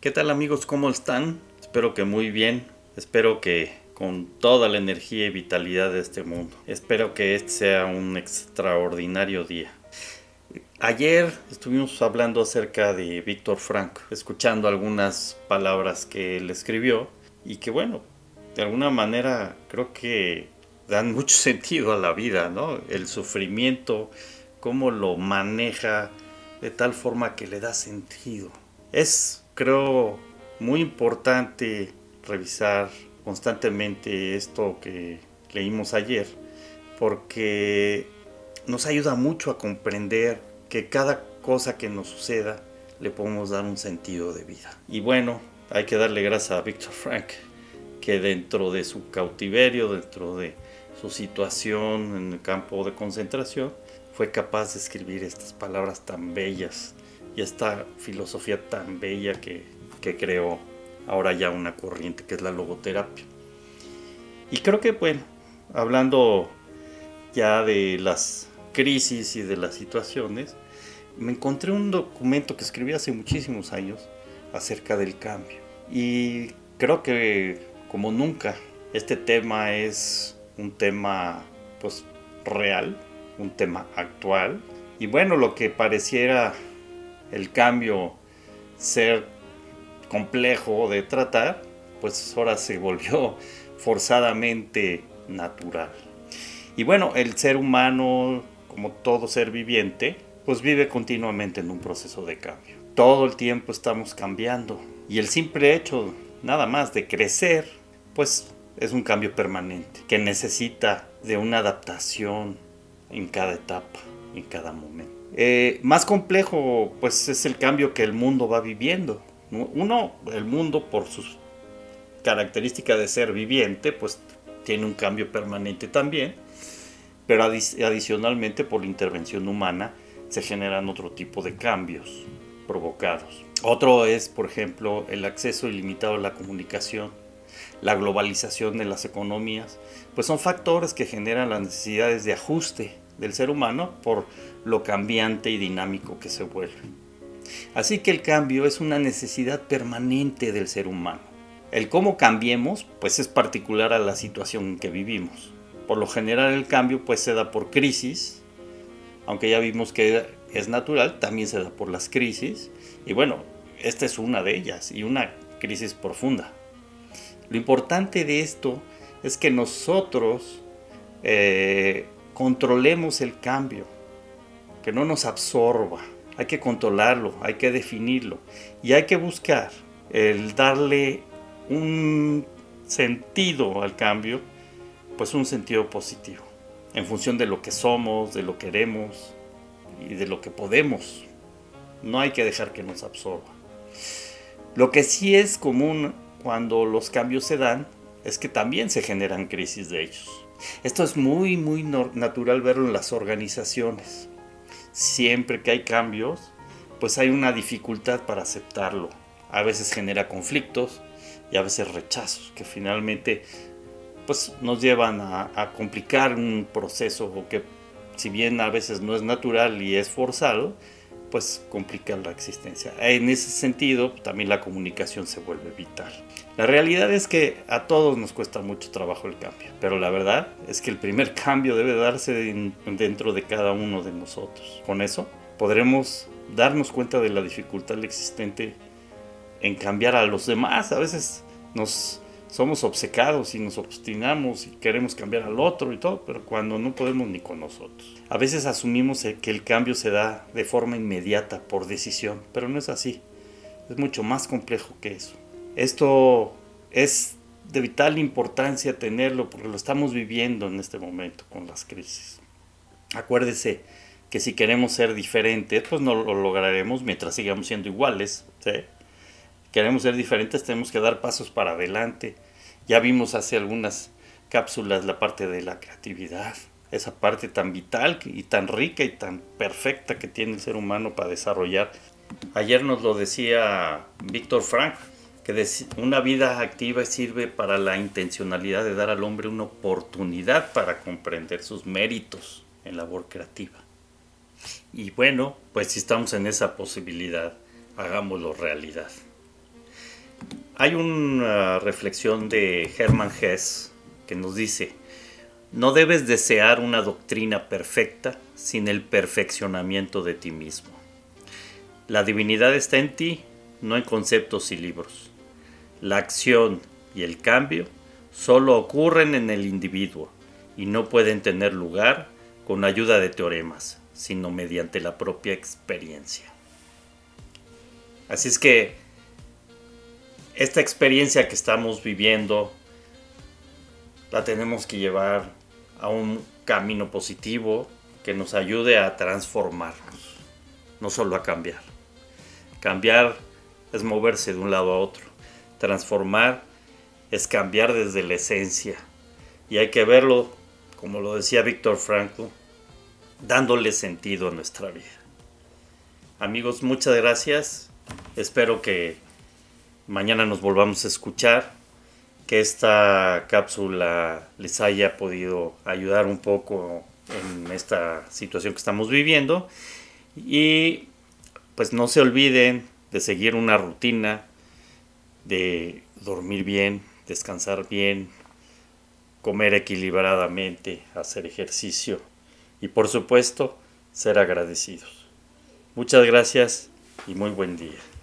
¿Qué tal amigos? ¿Cómo están? Espero que muy bien. Espero que con toda la energía y vitalidad de este mundo. Espero que este sea un extraordinario día. Ayer estuvimos hablando acerca de Víctor Frank, escuchando algunas palabras que él escribió y que bueno, de alguna manera creo que dan mucho sentido a la vida, ¿no? El sufrimiento, cómo lo maneja de tal forma que le da sentido. Es, creo, muy importante revisar constantemente esto que leímos ayer, porque nos ayuda mucho a comprender que cada cosa que nos suceda le podemos dar un sentido de vida. Y bueno, hay que darle gracias a Víctor Frank, que dentro de su cautiverio, dentro de su situación en el campo de concentración, fue capaz de escribir estas palabras tan bellas y esta filosofía tan bella que, que creó ahora ya una corriente que es la logoterapia. Y creo que, bueno, hablando ya de las crisis y de las situaciones, me encontré un documento que escribí hace muchísimos años acerca del cambio. Y creo que como nunca este tema es un tema pues real, un tema actual. Y bueno, lo que pareciera el cambio ser complejo de tratar, pues ahora se volvió forzadamente natural. Y bueno, el ser humano, como todo ser viviente, pues vive continuamente en un proceso de cambio. Todo el tiempo estamos cambiando. Y el simple hecho, nada más, de crecer, pues es un cambio permanente, que necesita de una adaptación en cada etapa, en cada momento. Eh, más complejo, pues es el cambio que el mundo va viviendo. Uno, el mundo por sus características de ser viviente, pues tiene un cambio permanente también, pero adicionalmente por la intervención humana se generan otro tipo de cambios provocados. Otro es, por ejemplo, el acceso ilimitado a la comunicación, la globalización de las economías, pues son factores que generan las necesidades de ajuste del ser humano por lo cambiante y dinámico que se vuelve. Así que el cambio es una necesidad permanente del ser humano. El cómo cambiemos, pues es particular a la situación en que vivimos. Por lo general el cambio pues se da por crisis, aunque ya vimos que es natural, también se da por las crisis. Y bueno, esta es una de ellas y una crisis profunda. Lo importante de esto es que nosotros eh, controlemos el cambio, que no nos absorba. Hay que controlarlo, hay que definirlo y hay que buscar el darle un sentido al cambio, pues un sentido positivo, en función de lo que somos, de lo que queremos y de lo que podemos. No hay que dejar que nos absorba. Lo que sí es común cuando los cambios se dan es que también se generan crisis de ellos. Esto es muy, muy natural verlo en las organizaciones. Siempre que hay cambios, pues hay una dificultad para aceptarlo. A veces genera conflictos, y a veces rechazos que finalmente pues nos llevan a, complicar un proceso que si bien a veces no es natural y es forzado, pues complica la existencia. En ese sentido, también la comunicación se vuelve vital. La realidad es que a todos nos cuesta mucho trabajo el cambio, pero la verdad es que el primer cambio debe darse dentro de cada uno de nosotros. Con eso podremos darnos cuenta de la dificultad existente en cambiar a los demás. A veces nos somos obcecados y nos obstinamos y queremos cambiar al otro y todo, pero cuando no podemos ni con nosotros. A veces asumimos que el cambio se da de forma inmediata por decisión, pero no es así. Es mucho más complejo que eso. Esto es de vital importancia tenerlo porque lo estamos viviendo en este momento con las crisis. Acuérdese que si queremos ser diferentes, pues no lo lograremos mientras sigamos siendo iguales. ¿sí? Queremos ser diferentes, tenemos que dar pasos para adelante. Ya vimos hace algunas cápsulas la parte de la creatividad, esa parte tan vital y tan rica y tan perfecta que tiene el ser humano para desarrollar. Ayer nos lo decía Víctor Frank, que una vida activa sirve para la intencionalidad de dar al hombre una oportunidad para comprender sus méritos en labor creativa. Y bueno, pues si estamos en esa posibilidad, hagámoslo realidad. Hay una reflexión de Hermann Hesse que nos dice, no debes desear una doctrina perfecta sin el perfeccionamiento de ti mismo. La divinidad está en ti, no en conceptos y libros. La acción y el cambio solo ocurren en el individuo y no pueden tener lugar con ayuda de teoremas, sino mediante la propia experiencia. Así es que esta experiencia que estamos viviendo la tenemos que llevar a un camino positivo que nos ayude a transformarnos, no solo a cambiar. Cambiar es moverse de un lado a otro. Transformar es cambiar desde la esencia. Y hay que verlo, como lo decía Víctor Frankl, dándole sentido a nuestra vida. Amigos, muchas gracias. Espero que mañana nos volvamos a escuchar, que esta cápsula les haya podido ayudar un poco en esta situación que estamos viviendo. Y pues no se olviden de seguir una rutina, de dormir bien, descansar bien, comer equilibradamente, hacer ejercicio y por supuesto ser agradecidos. Muchas gracias y muy buen día.